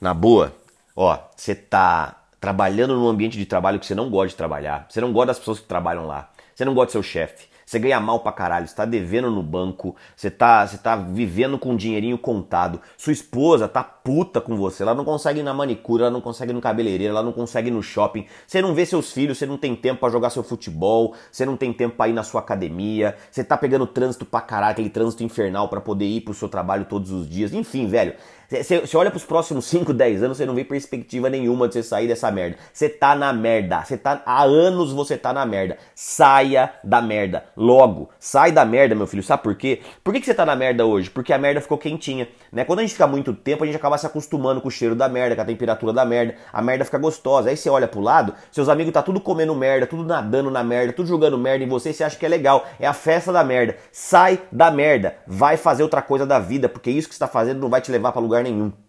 na boa, ó, você tá trabalhando num ambiente de trabalho que você não gosta de trabalhar, você não gosta das pessoas que trabalham lá, você não gosta do seu chefe, você ganha mal pra caralho, você tá devendo no banco, você tá, você tá vivendo com um dinheirinho contado, sua esposa tá puta com você, ela não consegue ir na manicure, ela não consegue ir no cabeleireiro, ela não consegue ir no shopping, você não vê seus filhos, você não tem tempo para jogar seu futebol, você não tem tempo para ir na sua academia, você tá pegando trânsito pra caralho, aquele trânsito infernal para poder ir pro seu trabalho todos os dias, enfim, velho. Você olha pros próximos 5, 10 anos, você não vê perspectiva nenhuma de você sair dessa merda. Você tá na merda. Você tá há anos você tá na merda. Saia da merda. Logo, sai da merda, meu filho. Sabe por quê? Por que, que você tá na merda hoje? Porque a merda ficou quentinha, né? Quando a gente fica muito tempo, a gente acaba se acostumando com o cheiro da merda, com a temperatura da merda. A merda fica gostosa. Aí você olha pro lado, seus amigos tá tudo comendo merda, tudo nadando na merda, tudo jogando merda em você, e você acha que é legal. É a festa da merda. Sai da merda. Vai fazer outra coisa da vida, porque isso que você tá fazendo não vai te levar para lugar nenhum.